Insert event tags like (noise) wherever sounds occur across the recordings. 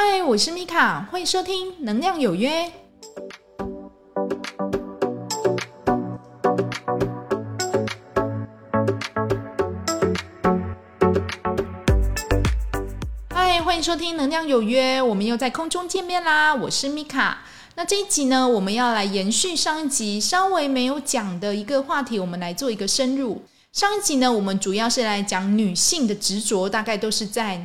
嗨，我是米卡，欢迎收听《能量有约》。嗨，欢迎收听《能量有约》，我们又在空中见面啦！我是米卡。那这一集呢，我们要来延续上一集稍微没有讲的一个话题，我们来做一个深入。上一集呢，我们主要是来讲女性的执着，大概都是在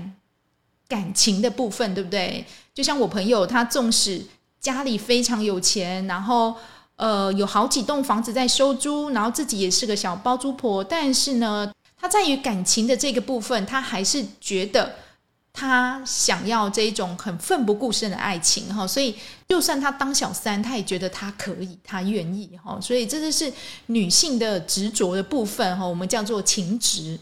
感情的部分，对不对？就像我朋友，他纵使家里非常有钱，然后呃有好几栋房子在收租，然后自己也是个小包租婆，但是呢，他在于感情的这个部分，他还是觉得。他想要这一种很奋不顾身的爱情哈，所以就算他当小三，他也觉得他可以，他愿意哈，所以这就是女性的执着的部分哈，我们叫做情执。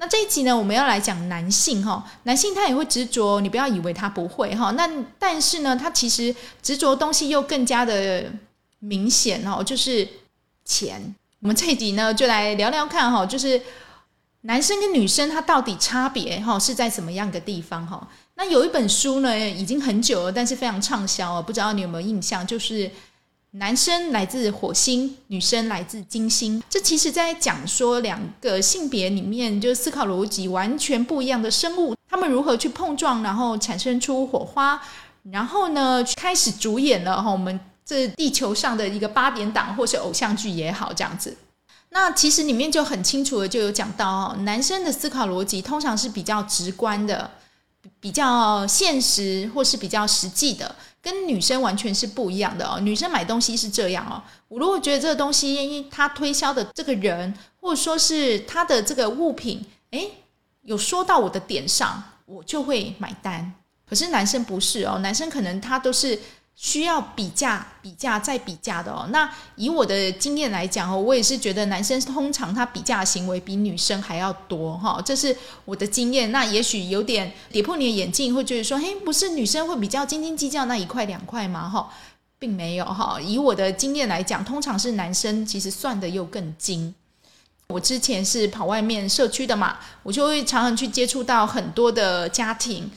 那这一集呢，我们要来讲男性哈，男性他也会执着，你不要以为他不会哈，那但是呢，他其实执着东西又更加的明显哦，就是钱。我们这一集呢，就来聊聊看哈，就是。男生跟女生他到底差别哈是在什么样的地方哈？那有一本书呢，已经很久了，但是非常畅销哦，不知道你有没有印象？就是男生来自火星，女生来自金星。这其实在讲说两个性别里面，就思考逻辑完全不一样的生物，他们如何去碰撞，然后产生出火花，然后呢开始主演了哈我们这地球上的一个八点档或是偶像剧也好，这样子。那其实里面就很清楚的就有讲到哦，男生的思考逻辑通常是比较直观的，比较现实或是比较实际的，跟女生完全是不一样的哦。女生买东西是这样哦，我如果觉得这个东西他推销的这个人，或者说是他的这个物品，诶，有说到我的点上，我就会买单。可是男生不是哦，男生可能他都是。需要比价、比价再比价的哦。那以我的经验来讲哦，我也是觉得男生通常他比价行为比女生还要多哈，这是我的经验。那也许有点跌破你的眼镜，会觉得说，嘿，不是女生会比较斤斤计较那一块两块吗？哈，并没有哈。以我的经验来讲，通常是男生其实算的又更精。我之前是跑外面社区的嘛，我就会常常去接触到很多的家庭。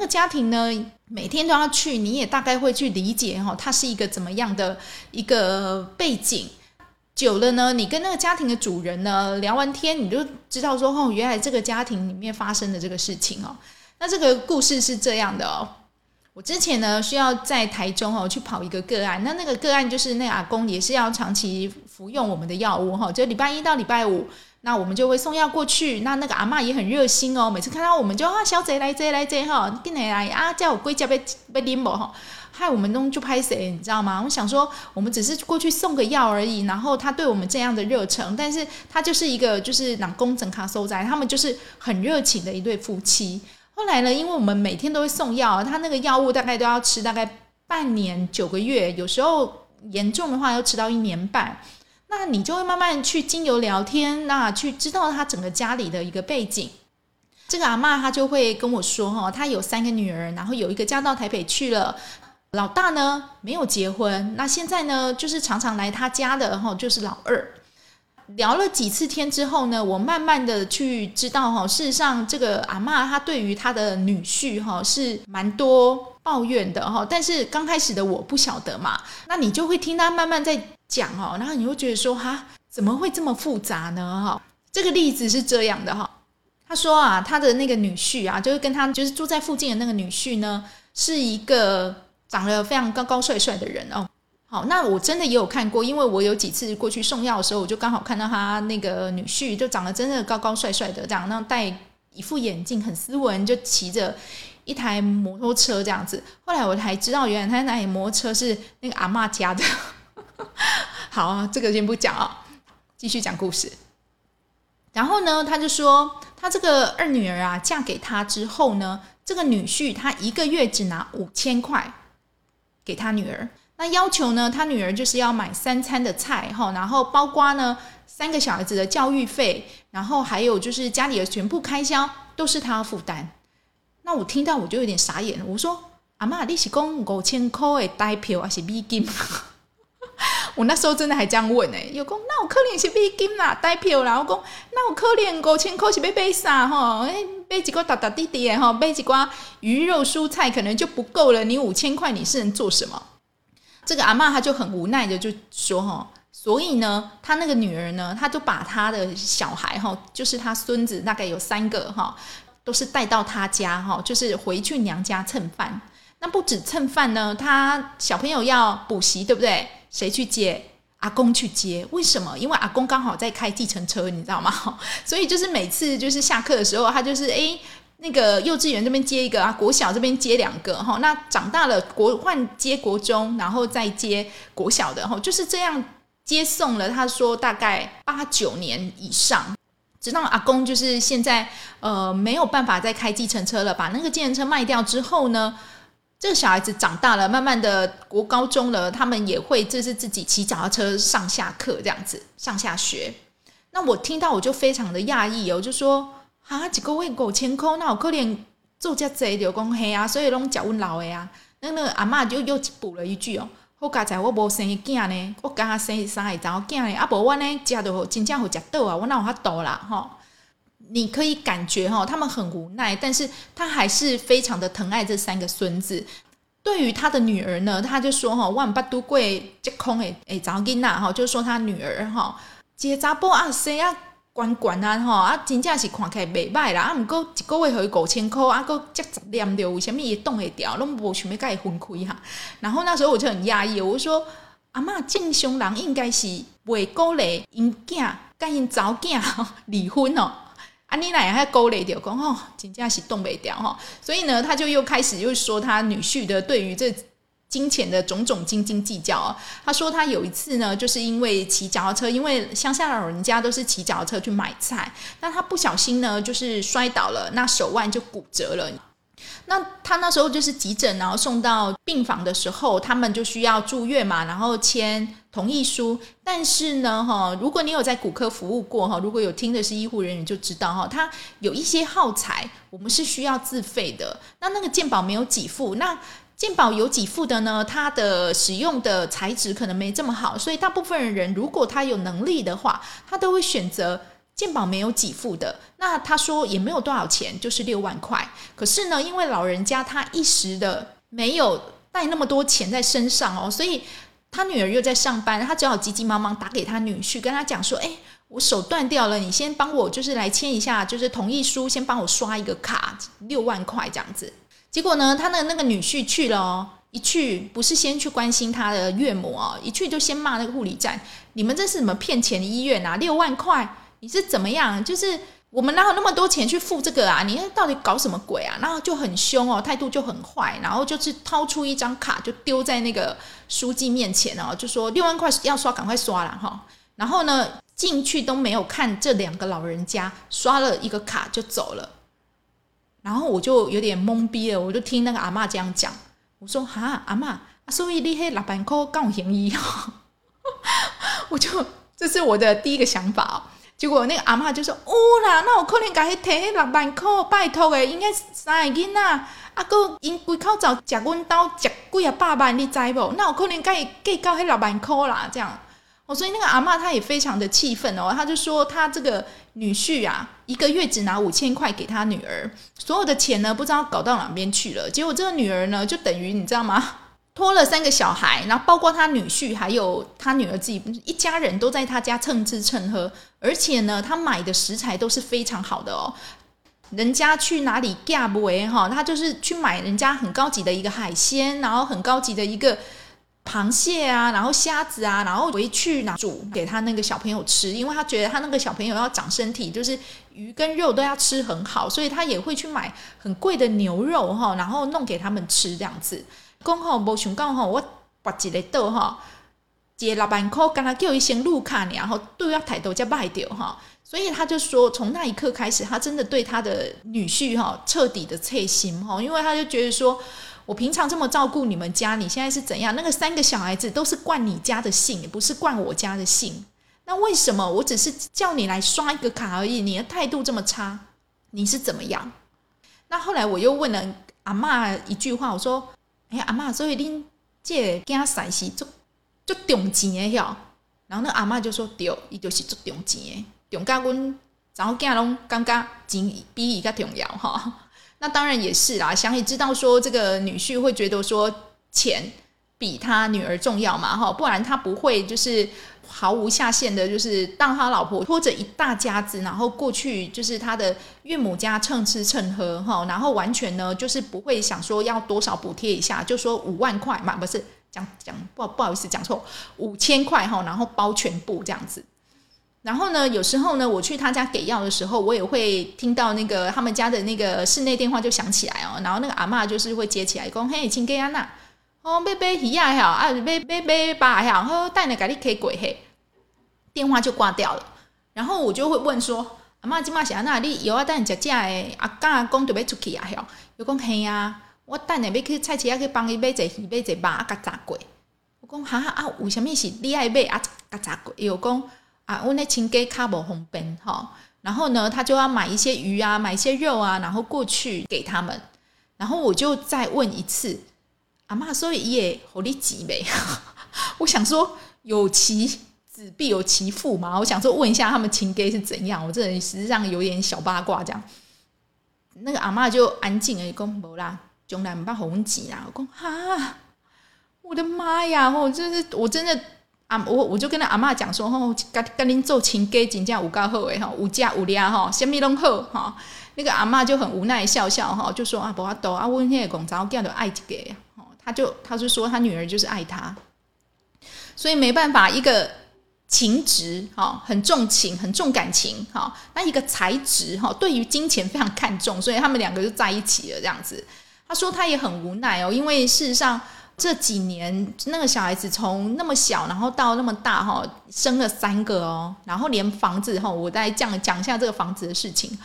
那个家庭呢，每天都要去，你也大概会去理解哈，它是一个怎么样的一个背景。久了呢，你跟那个家庭的主人呢聊完天，你就知道说哦，原来这个家庭里面发生的这个事情哦。那这个故事是这样的哦，我之前呢需要在台中哦去跑一个个案，那那个个案就是那阿公也是要长期服用我们的药物哈，就礼拜一到礼拜五。那我们就会送药过去，那那个阿妈也很热心哦，每次看到我们就啊小贼来贼来贼哈，进来来啊叫我归家被被拎不哈，害我们弄就拍谁你知道吗？我想说我们只是过去送个药而已，然后他对我们这样的热诚，但是他就是一个就是拿工整卡收在，他们就是很热情的一对夫妻。后来呢，因为我们每天都会送药，他那个药物大概都要吃大概半年九个月，有时候严重的话要吃到一年半。那你就会慢慢去经由聊天，那去知道他整个家里的一个背景。这个阿妈她就会跟我说，哈，她有三个女儿，然后有一个嫁到台北去了，老大呢没有结婚，那现在呢就是常常来他家的，哈，就是老二。聊了几次天之后呢，我慢慢的去知道，哈，事实上这个阿妈她对于她的女婿，哈，是蛮多抱怨的，哈。但是刚开始的我不晓得嘛，那你就会听他慢慢在。讲哦，然后你会觉得说哈，怎么会这么复杂呢？哈，这个例子是这样的哈，他说啊，他的那个女婿啊，就是跟他就是住在附近的那个女婿呢，是一个长得非常高高帅帅的人哦。好，那我真的也有看过，因为我有几次过去送药的时候，我就刚好看到他那个女婿，就长得真的高高帅帅的，这样，那戴一副眼镜，很斯文，就骑着一台摩托车这样子。后来我才知道，原来他那台摩托车是那个阿妈家的。好啊，这个先不讲啊，继续讲故事。然后呢，他就说，他这个二女儿啊，嫁给他之后呢，这个女婿他一个月只拿五千块给他女儿，那要求呢，他女儿就是要买三餐的菜哈，然后包括呢三个小孩子的教育费，然后还有就是家里的全部开销都是他负担。那我听到我就有点傻眼，我说阿妈，你是讲五千块的代票还是美金？(laughs) 我那时候真的还这样问呢，有讲那我可怜是美金啦，代票啦，我讲那我可怜五千块是要买啥吼？哎，买几个打打滴滴哈，买几瓜鱼肉蔬菜可能就不够了。你五千块你是能做什么？这个阿妈她就很无奈的就说哈，所以呢，她那个女儿呢，她就把她的小孩哈，就是她孙子大概有三个哈，都是带到她家哈，就是回去娘家蹭饭。那不止蹭饭呢，他小朋友要补习，对不对？谁去接？阿公去接。为什么？因为阿公刚好在开计程车，你知道吗？(laughs) 所以就是每次就是下课的时候，他就是诶，那个幼稚园这边接一个啊，国小这边接两个哈。那长大了国换接国中，然后再接国小的哈，就是这样接送了。他说大概八九年以上，直到阿公就是现在呃没有办法再开计程车了，把那个计程车卖掉之后呢。这个小孩子长大了，慢慢的国高中了，他们也会就是自己骑脚踏车上下课这样子上下学。那我听到我就非常的讶异哦，就说啊，几个月五千块，那我可怜做这贼就讲黑啊，所以拢叫阮老的啊。那那阿妈就又补了一句哦，好刚才我无生囝呢，我刚生三个查某囝呢，啊无我呢食都真正好食到啊，我哪有法度啦吼。你可以感觉哈，他们很无奈，但是他还是非常的疼爱这三个孙子。对于他的女儿呢，他就说哈，万八都贵这空诶诶，早囡仔哈，就说他女儿哈，接查甫啊，生啊，管管啊哈，啊，真正是看起来袂歹啦，啊，毋过一个月伊五千箍，啊，个接十念着，为什么伊冻会掉，拢无想要甲伊分开哈。然后那时候我就很压抑，我说阿嬷正常人应该是袂鼓励因囝甲因早囝离婚哦。啊，你奶还勾勒掉，讲哦，真正是冻北掉哈，所以呢，他就又开始又说他女婿的对于这金钱的种种斤斤计较。他说他有一次呢，就是因为骑脚踏车，因为乡下老人家都是骑脚踏车去买菜，那他不小心呢，就是摔倒了，那手腕就骨折了。那他那时候就是急诊，然后送到病房的时候，他们就需要住院嘛，然后签同意书。但是呢，哈，如果你有在骨科服务过哈，如果有听的是医护人员就知道哈，他有一些耗材，我们是需要自费的。那那个健保没有给付，那健保有给付的呢，它的使用的材质可能没这么好，所以大部分人如果他有能力的话，他都会选择。健保没有给付的，那他说也没有多少钱，就是六万块。可是呢，因为老人家他一时的没有带那么多钱在身上哦，所以他女儿又在上班，他只好急急忙忙打给他女婿，跟他讲说：“哎，我手断掉了，你先帮我就是来签一下，就是同意书，先帮我刷一个卡，六万块这样子。”结果呢，他的那个女婿去了哦，一去不是先去关心他的岳母哦，一去就先骂那个护理站：“你们这是什么骗钱的医院啊？六万块！”你是怎么样？就是我们哪有那么多钱去付这个啊？你到底搞什么鬼啊？然后就很凶哦，态度就很坏，然后就是掏出一张卡就丢在那个书记面前哦，就说六万块要刷，赶快刷了哈。然后呢，进去都没有看这两个老人家，刷了一个卡就走了。然后我就有点懵逼了，我就听那个阿妈这样讲，我说哈阿妈，所以你黑六万块跟我嫌疑哦，(laughs) 我就这是我的第一个想法哦。结果那个阿妈就说：“哦啦，那我可能甲伊摕迄六万块，拜托诶，应该三个囡仔，啊，个因规口罩食阮兜食几啊百万，你知无？那我可能甲伊计较迄六万块啦，这样。哦，所以那个阿妈她也非常的气愤哦，她就说她这个女婿啊，一个月只拿五千块给他女儿，所有的钱呢，不知道搞到哪边去了。结果这个女儿呢，就等于你知道吗？”拖了三个小孩，然后包括他女婿，还有他女儿自己，一家人都在他家蹭吃蹭喝。而且呢，他买的食材都是非常好的哦。人家去哪里 gap 为哈，他就是去买人家很高级的一个海鲜，然后很高级的一个螃蟹啊，然后虾子啊，然后回去拿煮给他那个小朋友吃，因为他觉得他那个小朋友要长身体，就是鱼跟肉都要吃很好，所以他也会去买很贵的牛肉哈，然后弄给他们吃这样子。讲吼，无想讲吼，我拔一个刀吼，一个六万块，跟他叫一声路卡然后都要抬头才卖掉哈。所以他就说，从那一刻开始，他真的对他的女婿哈彻底的侧心哈，因为他就觉得说，我平常这么照顾你们家，你现在是怎样？那个三个小孩子都是惯你家的姓，不是惯我家的姓。那为什么我只是叫你来刷一个卡而已，你的态度这么差？你是怎么样？那后来我又问了阿妈一句话，我说。哎，阿妈，所以恁这囝婿是足足重钱的哟。然后那阿妈就说：对，伊就是足重钱的，重甲阮查某囝拢刚刚钱比伊较重要吼。那当然也是啦，想也知道说这个女婿会觉得说钱比他女儿重要嘛哈，不然他不会就是毫无下限的，就是当他老婆拖着一大家子，然后过去就是他的岳母家蹭吃蹭喝哈，然后完全呢就是不会想说要多少补贴一下，就说五万块嘛，不是讲讲不不好意思讲错，五千块哈，然后包全部这样子。然后呢，有时候呢，我去他家给药的时候，我也会听到那个他们家的那个室内电话就响起来哦。然后那个阿妈就是会接起来，说：“嘿，请给安娜，哦，买买鱼啊，哈，啊，买买买吧，哈，好，带你给你开鬼嘿。”电话就挂掉了。然后我就会问说：“阿妈，今嘛是安娜，你有啊？等下食食的阿公阿公就要出去啊？吼，有讲嘿啊，我等下要去菜市啊，去帮伊买只鱼，买只肉啊，甲炸过。我讲哈啊，为什物是你爱买啊？甲炸过？伊又讲。”啊，我那亲给卡不红本哈，然后呢，他就要买一些鱼啊，买一些肉啊，然后过去给他们，然后我就再问一次，阿妈说也好你急呗，(laughs) 我想说有其子必有其父嘛，我想说问一下他们亲给是怎样，我这人实际上有点小八卦这样，那个阿妈就安静了，讲无啦，从来唔把红急啦，我讲哈，我的妈呀，我真是我真的。啊，我我就跟阿妈讲说，吼，跟跟您做亲家真正有够好诶，吼，有价有量，吼，什么拢好，哈。那个阿妈就很无奈笑笑，哈，就说啊，不要多啊，阮迄个公早叫的爱一个，哦，他就他就说他女儿就是爱他，所以没办法，一个情值，哈，很重情，很重感情，哈，那一个才值，哈，对于金钱非常看重，所以他们两个就在一起了，这样子。他说他也很无奈哦，因为事实上。这几年，那个小孩子从那么小，然后到那么大，哈，生了三个哦，然后连房子，哈，我再讲讲一下这个房子的事情。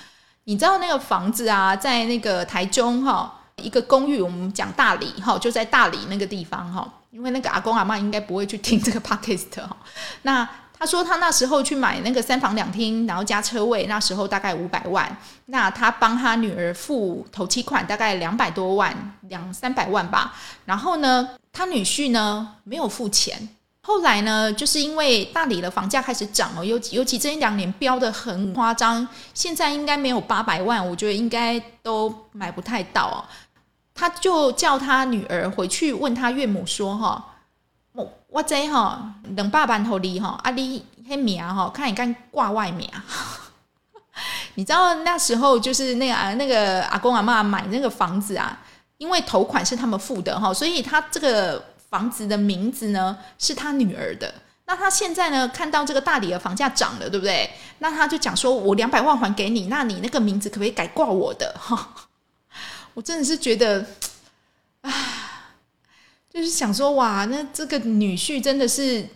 你知道那个房子啊，在那个台中，哈，一个公寓，我们讲大理，哈，就在大理那个地方，哈，因为那个阿公阿妈应该不会去听这个 (laughs) podcast，哈，那。他说他那时候去买那个三房两厅，然后加车位，那时候大概五百万。那他帮他女儿付头期款，大概两百多万，两三百万吧。然后呢，他女婿呢没有付钱。后来呢，就是因为大理的房价开始涨了，尤尤其这一两年飙的很夸张，现在应该没有八百万，我觉得应该都买不太到哦。他就叫他女儿回去问他岳母说：“哈。”我这哈两百万头你哈，啊你迄名哈，看你敢挂外名。(laughs) 你知道那时候就是那个那个阿公阿妈买那个房子啊，因为头款是他们付的哈，所以他这个房子的名字呢是他女儿的。那他现在呢看到这个大理的房价涨了，对不对？那他就讲说，我两百万还给你，那你那个名字可不可以改挂我的？哈，(laughs) 我真的是觉得，唉。就是想说，哇，那这个女婿真的是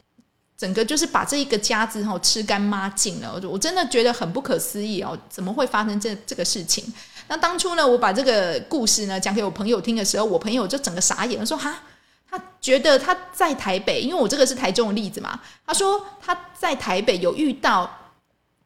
整个就是把这一个家子哈吃干抹净了，我我真的觉得很不可思议哦，怎么会发生这这个事情？那当初呢，我把这个故事呢讲给我朋友听的时候，我朋友就整个傻眼了，说哈，他觉得他在台北，因为我这个是台中的例子嘛，他说他在台北有遇到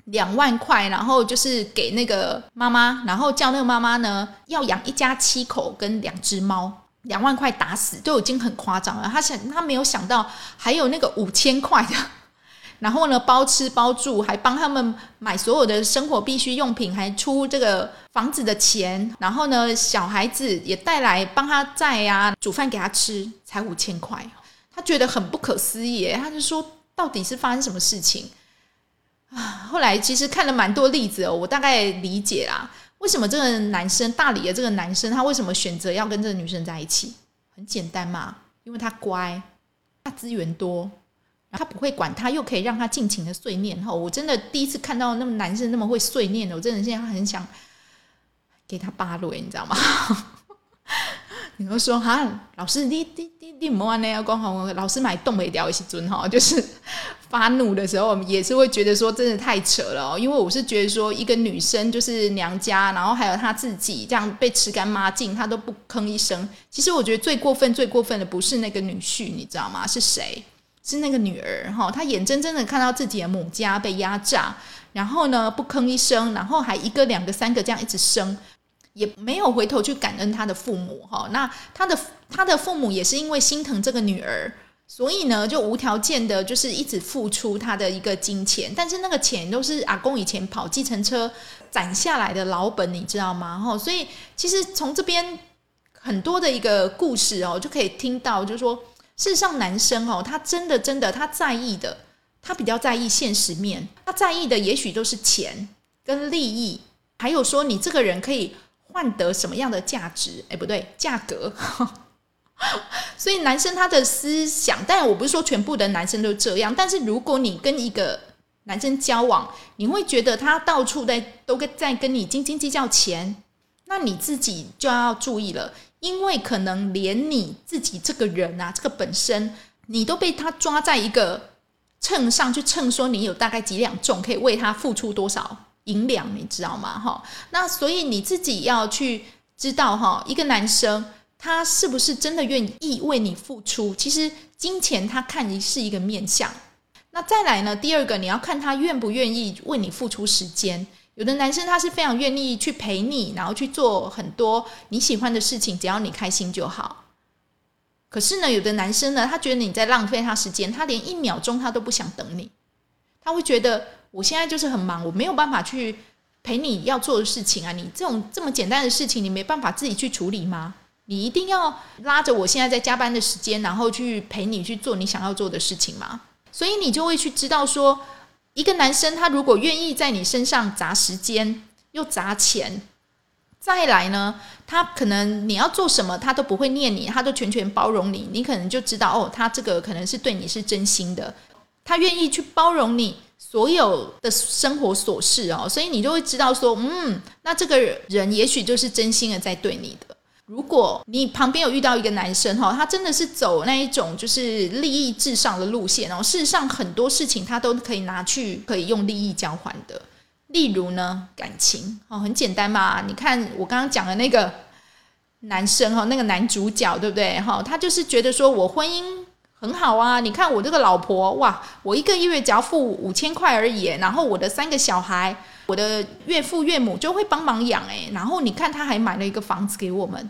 两万块，然后就是给那个妈妈，然后叫那个妈妈呢要养一家七口跟两只猫。两万块打死都已经很夸张了，他想他没有想到还有那个五千块的，(laughs) 然后呢包吃包住，还帮他们买所有的生活必需用品，还出这个房子的钱，然后呢小孩子也带来帮他载呀，煮饭给他吃，才五千块，他觉得很不可思议，他就说到底是发生什么事情？后来其实看了蛮多例子哦，我大概理解啦。为什么这个男生大理的这个男生，他为什么选择要跟这个女生在一起？很简单嘛，因为他乖，他资源多，他不会管他，又可以让他尽情的碎念。哈，我真的第一次看到那么男生那么会碎念的，我真的现在很想给他八雷，你知道吗？(laughs) 你会说哈，老师，你你你你莫安尼要讲好，老师买东北调一起尊哈，就是发怒的时候，也是会觉得说真的太扯了哦。因为我是觉得说，一个女生就是娘家，然后还有她自己这样被吃干抹净，她都不吭一声。其实我觉得最过分、最过分的不是那个女婿，你知道吗？是谁？是那个女儿哈，她眼睁睁的看到自己的母家被压榨，然后呢不吭一声，然后还一个、两个、三个这样一直生。也没有回头去感恩他的父母哈，那他的他的父母也是因为心疼这个女儿，所以呢，就无条件的，就是一直付出他的一个金钱，但是那个钱都是阿公以前跑计程车攒下来的老本，你知道吗？哈，所以其实从这边很多的一个故事哦，就可以听到，就是说，事实上男生哦，他真的真的他在意的，他比较在意现实面，他在意的也许都是钱跟利益，还有说你这个人可以换得什么样的价值？哎，不对，价格。(laughs) 所以男生他的思想，当然我不是说全部的男生都这样，但是如果你跟一个男生交往，你会觉得他到处在都跟在跟你斤斤计较钱，那你自己就要注意了，因为可能连你自己这个人啊，这个本身你都被他抓在一个秤上去称，说你有大概几两重，可以为他付出多少银两，你知道吗？哈，那所以你自己要去知道哈，一个男生。他是不是真的愿意为你付出？其实金钱他看你是一个面相。那再来呢？第二个你要看他愿不愿意为你付出时间。有的男生他是非常愿意去陪你，然后去做很多你喜欢的事情，只要你开心就好。可是呢，有的男生呢，他觉得你在浪费他时间，他连一秒钟他都不想等你。他会觉得我现在就是很忙，我没有办法去陪你要做的事情啊。你这种这么简单的事情，你没办法自己去处理吗？你一定要拉着我现在在加班的时间，然后去陪你去做你想要做的事情吗？所以你就会去知道说，一个男生他如果愿意在你身上砸时间又砸钱，再来呢，他可能你要做什么他都不会念你，他都全权包容你，你可能就知道哦，他这个可能是对你是真心的，他愿意去包容你所有的生活琐事哦，所以你就会知道说，嗯，那这个人也许就是真心的在对你的。如果你旁边有遇到一个男生哈，他真的是走那一种就是利益至上的路线，然后事实上很多事情他都可以拿去可以用利益交换的。例如呢，感情哦，很简单嘛。你看我刚刚讲的那个男生哈，那个男主角对不对哈？他就是觉得说我婚姻很好啊。你看我这个老婆哇，我一个月只要付五千块而已，然后我的三个小孩。我的岳父岳母就会帮忙养哎，然后你看他还买了一个房子给我们。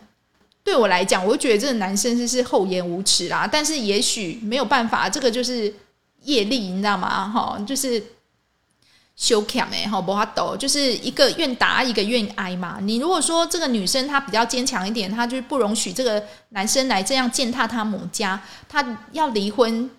对我来讲，我觉得这个男生就是厚颜无耻啦。但是也许没有办法，这个就是业力，你知道吗？哈，就是修强哎，哈，不法抖，就是一个愿打一个愿挨嘛。你如果说这个女生她比较坚强一点，她就不容许这个男生来这样践踏她母家，她要离婚，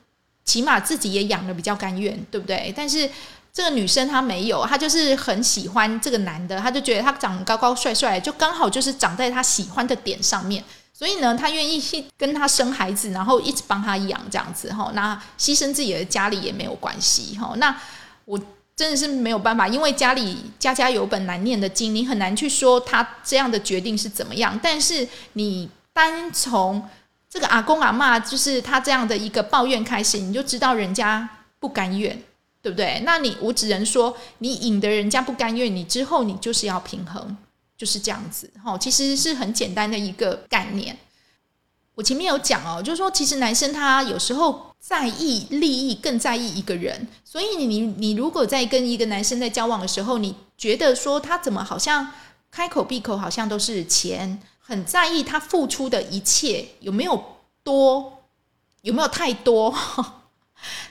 起码自己也养的比较甘愿，对不对？但是。这个女生她没有，她就是很喜欢这个男的，她就觉得他长得高高帅帅，就刚好就是长在她喜欢的点上面，所以呢，她愿意去跟他生孩子，然后一直帮他养这样子哈，那牺牲自己的家里也没有关系哈。那我真的是没有办法，因为家里家家有本难念的经，你很难去说他这样的决定是怎么样。但是你单从这个阿公阿妈，就是他这样的一个抱怨开始，你就知道人家不甘愿。对不对？那你我只能说，你引得人家不甘愿，你之后你就是要平衡，就是这样子。哈，其实是很简单的一个概念。我前面有讲哦，就是说，其实男生他有时候在意利益，更在意一个人。所以你你如果在跟一个男生在交往的时候，你觉得说他怎么好像开口闭口好像都是钱，很在意他付出的一切有没有多，有没有太多？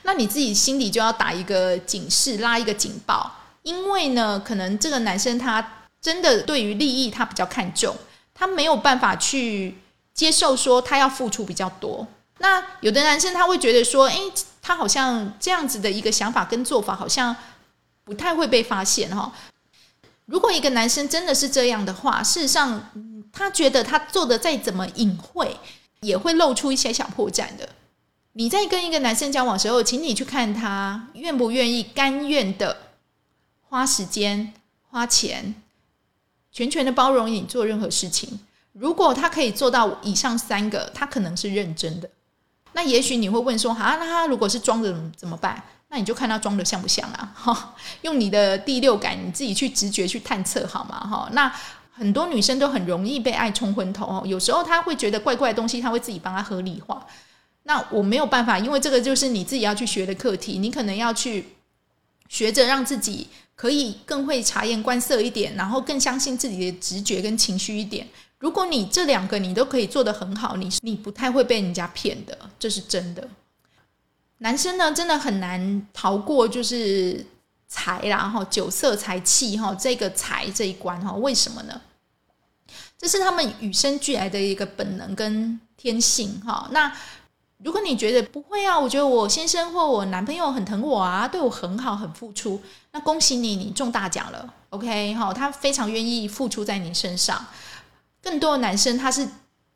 那你自己心里就要打一个警示，拉一个警报，因为呢，可能这个男生他真的对于利益他比较看重，他没有办法去接受说他要付出比较多。那有的男生他会觉得说，诶，他好像这样子的一个想法跟做法好像不太会被发现哈。如果一个男生真的是这样的话，事实上他觉得他做的再怎么隐晦，也会露出一些小破绽的。你在跟一个男生交往时候，请你去看他愿不愿意、甘愿的花时间、花钱，全权的包容你做任何事情。如果他可以做到以上三个，他可能是认真的。那也许你会问说：“啊，那他如果是装的怎么办？”那你就看他装的像不像啊？哈，(laughs) 用你的第六感，你自己去直觉去探测好吗？哈，那很多女生都很容易被爱冲昏头哦。有时候她会觉得怪怪的东西，她会自己帮他合理化。那我没有办法，因为这个就是你自己要去学的课题。你可能要去学着让自己可以更会察言观色一点，然后更相信自己的直觉跟情绪一点。如果你这两个你都可以做得很好，你你不太会被人家骗的，这是真的。男生呢，真的很难逃过就是财啦哈，酒色财气哈，这个财这一关哈，为什么呢？这是他们与生俱来的一个本能跟天性哈。那如果你觉得不会啊，我觉得我先生或我男朋友很疼我啊，对我很好，很付出，那恭喜你，你中大奖了。OK 哈，他非常愿意付出在你身上。更多的男生他是。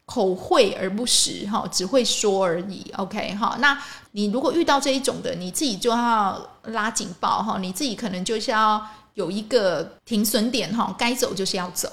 口惠而不实，哈，只会说而已。OK，哈，那你如果遇到这一种的，你自己就要拉警报，哈，你自己可能就是要有一个停损点，哈，该走就是要走。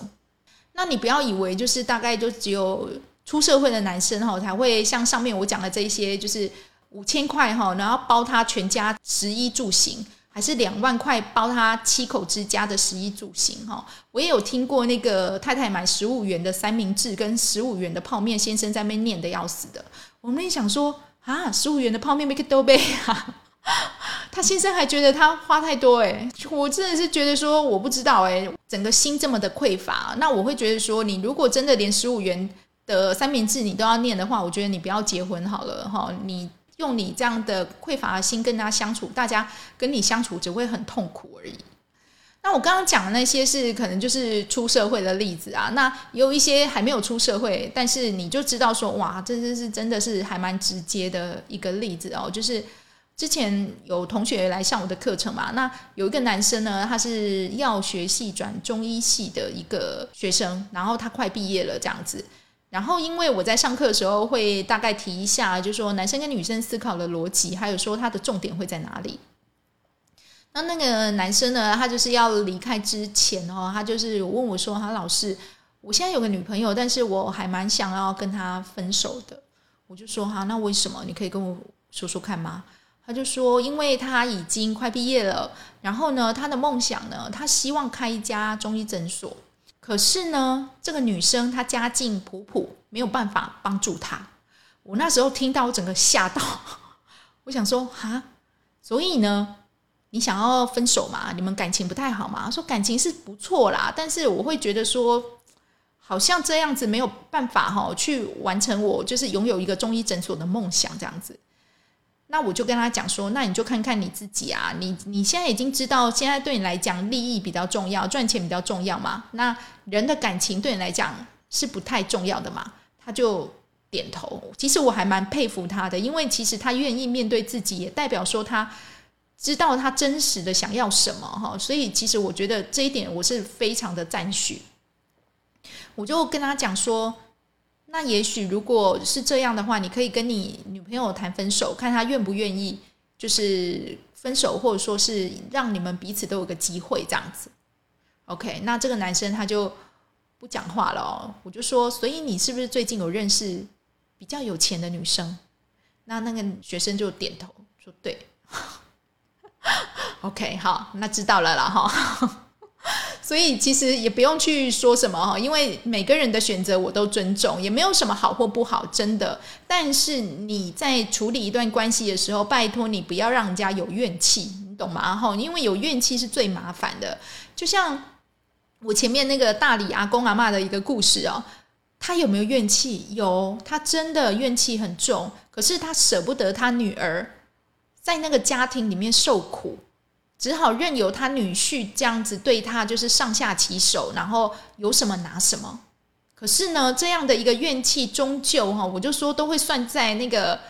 那你不要以为就是大概就只有出社会的男生，哈，才会像上面我讲的这些，就是五千块，哈，然后包他全家食衣住行。还是两万块包他七口之家的食衣住行哈，我也有听过那个太太买十五元的三明治跟十五元的泡面，先生在那边念的要死的。我们也想说啊，十五元的泡面没个多杯啊，(laughs) 他先生还觉得他花太多哎，我真的是觉得说我不知道哎，整个心这么的匮乏，那我会觉得说，你如果真的连十五元的三明治你都要念的话，我觉得你不要结婚好了哈，你。用你这样的匮乏的心跟大家相处，大家跟你相处只会很痛苦而已。那我刚刚讲的那些是可能就是出社会的例子啊，那有一些还没有出社会，但是你就知道说，哇，这这是真的是还蛮直接的一个例子哦。就是之前有同学来上我的课程嘛，那有一个男生呢，他是药学系转中医系的一个学生，然后他快毕业了这样子。然后，因为我在上课的时候会大概提一下，就说男生跟女生思考的逻辑，还有说他的重点会在哪里。那那个男生呢，他就是要离开之前哦，他就是问我说：“他老师，我现在有个女朋友，但是我还蛮想要跟他分手的。”我就说：“哈，那为什么？你可以跟我说说看吗？”他就说：“因为他已经快毕业了，然后呢，他的梦想呢，他希望开一家中医诊所。”可是呢，这个女生她家境普普，没有办法帮助她。我那时候听到，我整个吓到。(laughs) 我想说，哈，所以呢，你想要分手嘛？你们感情不太好嘛？说感情是不错啦，但是我会觉得说，好像这样子没有办法哈，去完成我就是拥有一个中医诊所的梦想这样子。那我就跟他讲说，那你就看看你自己啊，你你现在已经知道，现在对你来讲利益比较重要，赚钱比较重要嘛？那人的感情对你来讲是不太重要的嘛？他就点头。其实我还蛮佩服他的，因为其实他愿意面对自己，也代表说他知道他真实的想要什么哈。所以其实我觉得这一点我是非常的赞许。我就跟他讲说。那也许如果是这样的话，你可以跟你女朋友谈分手，看她愿不愿意，就是分手，或者说是让你们彼此都有个机会这样子。OK，那这个男生他就不讲话了哦。我就说，所以你是不是最近有认识比较有钱的女生？那那个学生就点头说对。(laughs) OK，好，那知道了啦哈。所以其实也不用去说什么哈，因为每个人的选择我都尊重，也没有什么好或不好，真的。但是你在处理一段关系的时候，拜托你不要让人家有怨气，你懂吗？哈，因为有怨气是最麻烦的。就像我前面那个大理阿公阿妈的一个故事哦，他有没有怨气？有，他真的怨气很重，可是他舍不得他女儿在那个家庭里面受苦。只好任由他女婿这样子对他，就是上下其手，然后有什么拿什么。可是呢，这样的一个怨气，终究哈，我就说都会算在那个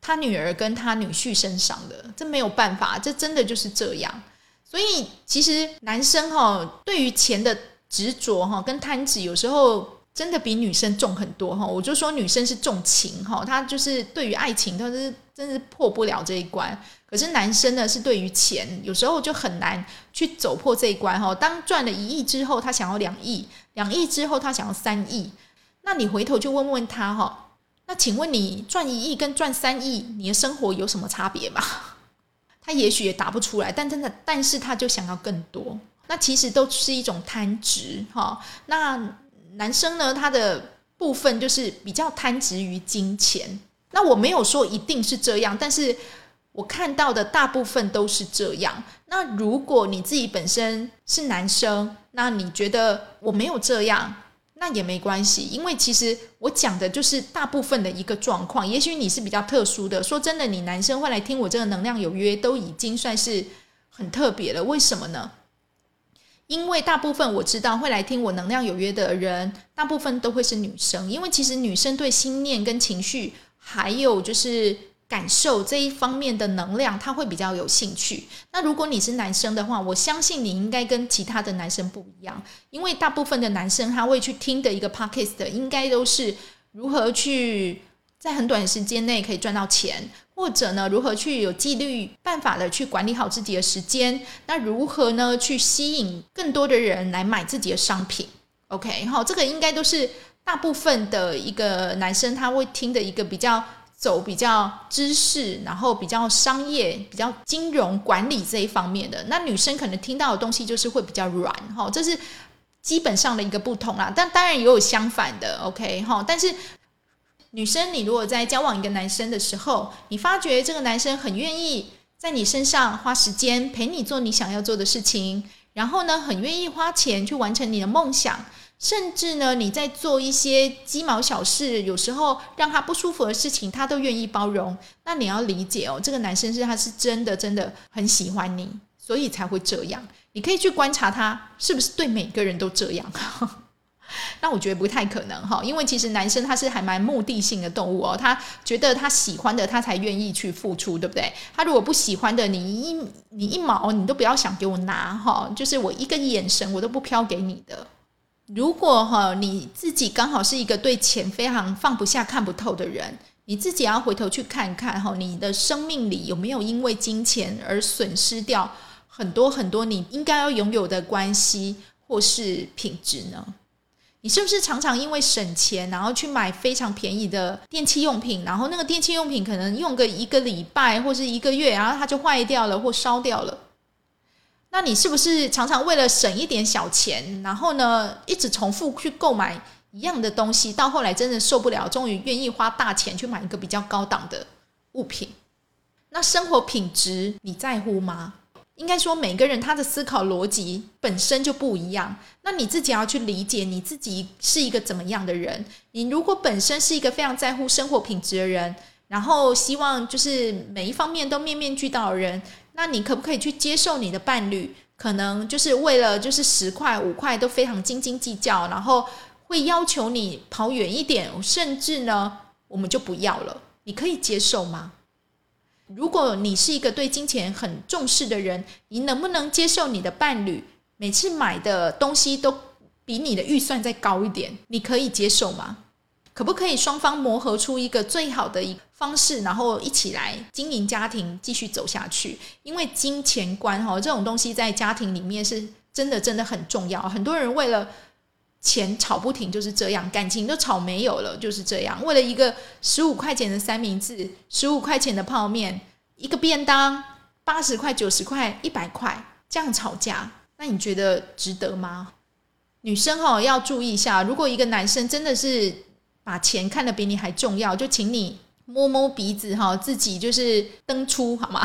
他女儿跟他女婿身上的，这没有办法，这真的就是这样。所以其实男生哈，对于钱的执着哈，跟贪执，有时候真的比女生重很多哈。我就说女生是重情哈，她就是对于爱情，她是真是破不了这一关。可是男生呢，是对于钱有时候就很难去走破这一关哈。当赚了一亿之后，他想要两亿；两亿之后，他想要三亿。那你回头就问问他哈，那请问你赚一亿跟赚三亿，你的生活有什么差别吗？(laughs) 他也许也答不出来，但真的，但是他就想要更多。那其实都是一种贪执哈。那男生呢，他的部分就是比较贪执于金钱。那我没有说一定是这样，但是。我看到的大部分都是这样。那如果你自己本身是男生，那你觉得我没有这样？那也没关系，因为其实我讲的就是大部分的一个状况。也许你是比较特殊的，说真的，你男生会来听我这个能量有约，都已经算是很特别了。为什么呢？因为大部分我知道会来听我能量有约的人，大部分都会是女生，因为其实女生对心念跟情绪，还有就是。感受这一方面的能量，他会比较有兴趣。那如果你是男生的话，我相信你应该跟其他的男生不一样，因为大部分的男生他会去听的一个 podcast，应该都是如何去在很短时间内可以赚到钱，或者呢，如何去有纪律办法的去管理好自己的时间，那如何呢去吸引更多的人来买自己的商品？OK，好，这个应该都是大部分的一个男生他会听的一个比较。走比较知识，然后比较商业、比较金融管理这一方面的，那女生可能听到的东西就是会比较软哈，这是基本上的一个不同啦。但当然也有相反的，OK 哈。但是女生，你如果在交往一个男生的时候，你发觉这个男生很愿意在你身上花时间陪你做你想要做的事情，然后呢，很愿意花钱去完成你的梦想。甚至呢，你在做一些鸡毛小事，有时候让他不舒服的事情，他都愿意包容。那你要理解哦，这个男生是他是真的真的很喜欢你，所以才会这样。你可以去观察他是不是对每个人都这样。(laughs) 那我觉得不太可能哈，因为其实男生他是还蛮目的性的动物哦，他觉得他喜欢的他才愿意去付出，对不对？他如果不喜欢的，你一你一毛你都不要想给我拿哈，就是我一个眼神我都不飘给你的。如果哈你自己刚好是一个对钱非常放不下、看不透的人，你自己要回头去看看哈，你的生命里有没有因为金钱而损失掉很多很多你应该要拥有的关系或是品质呢？你是不是常常因为省钱，然后去买非常便宜的电器用品，然后那个电器用品可能用个一个礼拜或是一个月，然后它就坏掉了或烧掉了？那你是不是常常为了省一点小钱，然后呢，一直重复去购买一样的东西，到后来真的受不了，终于愿意花大钱去买一个比较高档的物品？那生活品质你在乎吗？应该说每个人他的思考逻辑本身就不一样。那你自己要去理解你自己是一个怎么样的人。你如果本身是一个非常在乎生活品质的人，然后希望就是每一方面都面面俱到的人。那你可不可以去接受你的伴侣，可能就是为了就是十块五块都非常斤斤计较，然后会要求你跑远一点，甚至呢，我们就不要了。你可以接受吗？如果你是一个对金钱很重视的人，你能不能接受你的伴侣每次买的东西都比你的预算再高一点？你可以接受吗？可不可以双方磨合出一个最好的一方式，然后一起来经营家庭，继续走下去？因为金钱观哈这种东西在家庭里面是真的真的很重要。很多人为了钱吵不停，就是这样，感情都吵没有了，就是这样。为了一个十五块钱的三明治，十五块钱的泡面，一个便当八十块、九十块、一百块这样吵架，那你觉得值得吗？女生哈要注意一下，如果一个男生真的是。把钱看得比你还重要，就请你摸摸鼻子哈，自己就是登出好吗？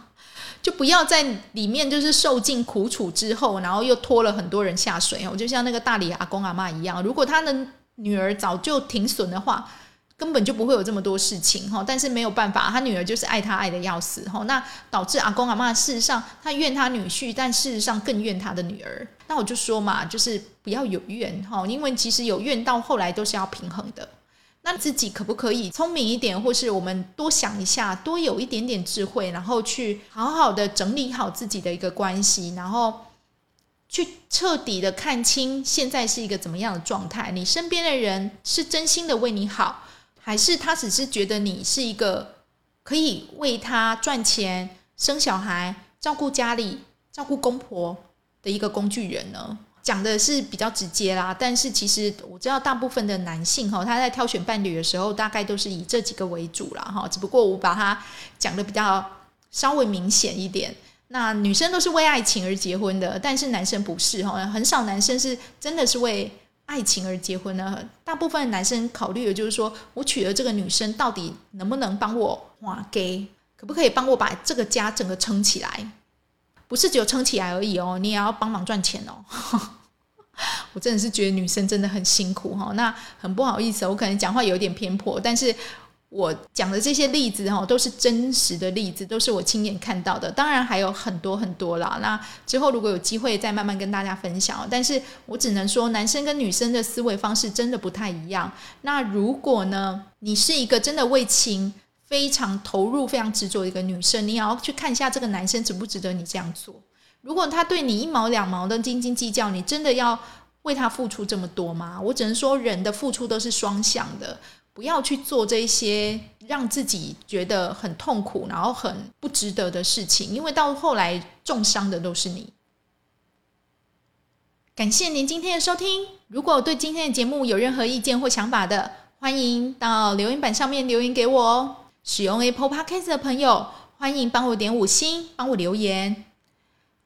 (laughs) 就不要在里面就是受尽苦楚之后，然后又拖了很多人下水哦。就像那个大理阿公阿妈一样，如果他的女儿早就停损的话。根本就不会有这么多事情哈，但是没有办法，他女儿就是爱他爱的要死哈，那导致阿公阿妈事实上他怨他女婿，但事实上更怨他的女儿。那我就说嘛，就是不要有怨哈，因为其实有怨到后来都是要平衡的。那自己可不可以聪明一点，或是我们多想一下，多有一点点智慧，然后去好好的整理好自己的一个关系，然后去彻底的看清现在是一个怎么样的状态，你身边的人是真心的为你好。还是他只是觉得你是一个可以为他赚钱、生小孩、照顾家里、照顾公婆的一个工具人呢？讲的是比较直接啦，但是其实我知道大部分的男性哈，他在挑选伴侣的时候，大概都是以这几个为主啦哈。只不过我把它讲的比较稍微明显一点。那女生都是为爱情而结婚的，但是男生不是哈，很少男生是真的是为。爱情而结婚呢？大部分男生考虑的就是说，我娶了这个女生，到底能不能帮我哇给？可不可以帮我把这个家整个撑起来？不是只有撑起来而已哦，你也要帮忙赚钱哦。(laughs) 我真的是觉得女生真的很辛苦哈。那很不好意思，我可能讲话有点偏颇，但是。我讲的这些例子哈，都是真实的例子，都是我亲眼看到的。当然还有很多很多啦。那之后如果有机会再慢慢跟大家分享。但是我只能说，男生跟女生的思维方式真的不太一样。那如果呢，你是一个真的为情非常投入、非常执着的一个女生，你也要去看一下这个男生值不值得你这样做。如果他对你一毛两毛的斤斤计较，你真的要为他付出这么多吗？我只能说，人的付出都是双向的。不要去做这些让自己觉得很痛苦，然后很不值得的事情，因为到后来重伤的都是你。感谢您今天的收听。如果对今天的节目有任何意见或想法的，欢迎到留言板上面留言给我哦。使用 Apple Podcast 的朋友，欢迎帮我点五星，帮我留言。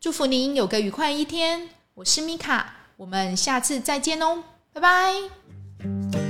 祝福您有个愉快一天。我是米卡，我们下次再见哦，拜拜。